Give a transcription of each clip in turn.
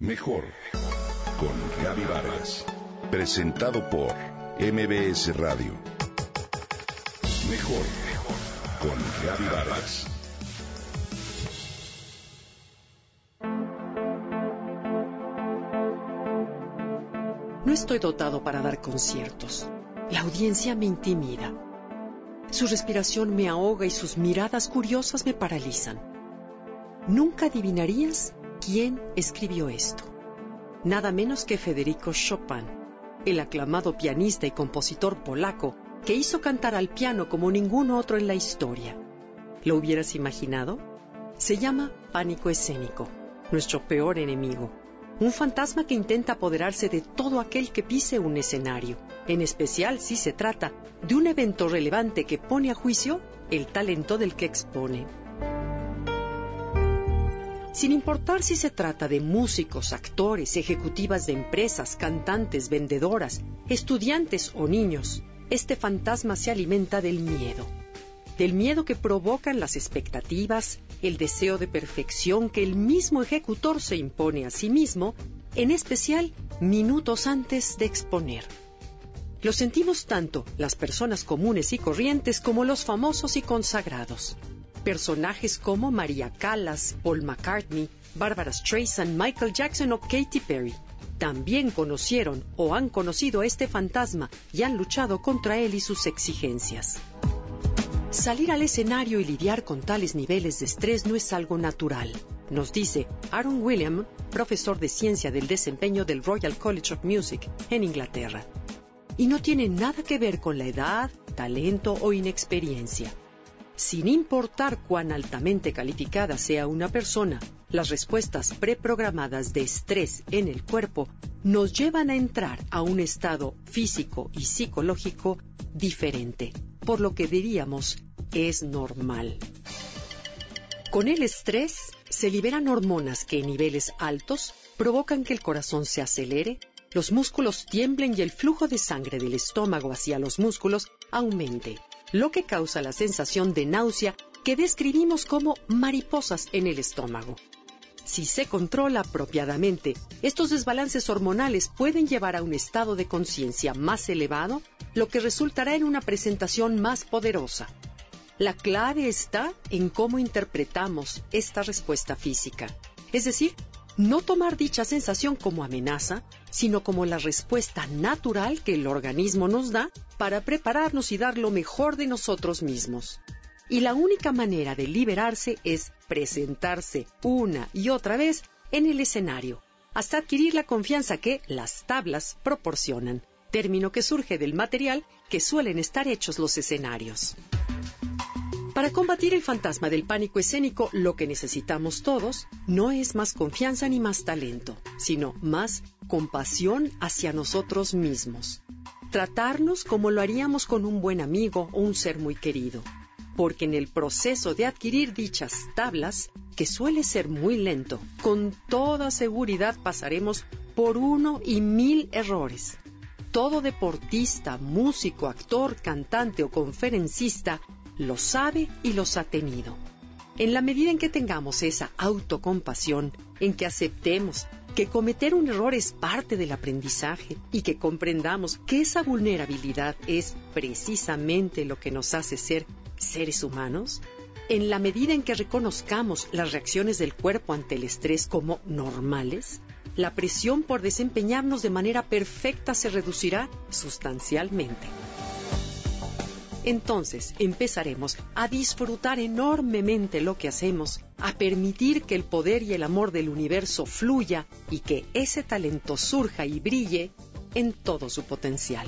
Mejor con Gaby Vargas. Presentado por MBS Radio. Mejor con Gaby Vargas. No estoy dotado para dar conciertos. La audiencia me intimida. Su respiración me ahoga y sus miradas curiosas me paralizan. Nunca adivinarías quién escribió esto. Nada menos que Federico Chopin, el aclamado pianista y compositor polaco que hizo cantar al piano como ningún otro en la historia. ¿Lo hubieras imaginado? Se llama pánico escénico, nuestro peor enemigo un fantasma que intenta apoderarse de todo aquel que pise un escenario, en especial si se trata de un evento relevante que pone a juicio el talento del que expone. Sin importar si se trata de músicos, actores, ejecutivas de empresas, cantantes, vendedoras, estudiantes o niños, este fantasma se alimenta del miedo del miedo que provocan las expectativas, el deseo de perfección que el mismo ejecutor se impone a sí mismo, en especial minutos antes de exponer. Lo sentimos tanto las personas comunes y corrientes como los famosos y consagrados. Personajes como María Callas, Paul McCartney, Barbara Streisand, Michael Jackson o Katy Perry también conocieron o han conocido a este fantasma y han luchado contra él y sus exigencias. Salir al escenario y lidiar con tales niveles de estrés no es algo natural, nos dice Aaron William, profesor de ciencia del desempeño del Royal College of Music en Inglaterra. Y no tiene nada que ver con la edad, talento o inexperiencia. Sin importar cuán altamente calificada sea una persona, las respuestas preprogramadas de estrés en el cuerpo nos llevan a entrar a un estado físico y psicológico diferente por lo que diríamos es normal. Con el estrés se liberan hormonas que en niveles altos provocan que el corazón se acelere, los músculos tiemblen y el flujo de sangre del estómago hacia los músculos aumente, lo que causa la sensación de náusea que describimos como mariposas en el estómago. Si se controla apropiadamente, estos desbalances hormonales pueden llevar a un estado de conciencia más elevado, lo que resultará en una presentación más poderosa. La clave está en cómo interpretamos esta respuesta física. Es decir, no tomar dicha sensación como amenaza, sino como la respuesta natural que el organismo nos da para prepararnos y dar lo mejor de nosotros mismos. Y la única manera de liberarse es presentarse una y otra vez en el escenario, hasta adquirir la confianza que las tablas proporcionan, término que surge del material que suelen estar hechos los escenarios. Para combatir el fantasma del pánico escénico, lo que necesitamos todos no es más confianza ni más talento, sino más compasión hacia nosotros mismos. Tratarnos como lo haríamos con un buen amigo o un ser muy querido porque en el proceso de adquirir dichas tablas, que suele ser muy lento, con toda seguridad pasaremos por uno y mil errores. Todo deportista, músico, actor, cantante o conferencista lo sabe y los ha tenido. En la medida en que tengamos esa autocompasión, en que aceptemos que cometer un error es parte del aprendizaje y que comprendamos que esa vulnerabilidad es precisamente lo que nos hace ser seres humanos, en la medida en que reconozcamos las reacciones del cuerpo ante el estrés como normales, la presión por desempeñarnos de manera perfecta se reducirá sustancialmente. Entonces empezaremos a disfrutar enormemente lo que hacemos, a permitir que el poder y el amor del universo fluya y que ese talento surja y brille en todo su potencial.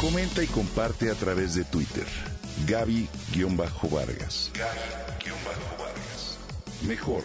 Comenta y comparte a través de Twitter. Gaby-Vargas. Gaby-Vargas. Mejor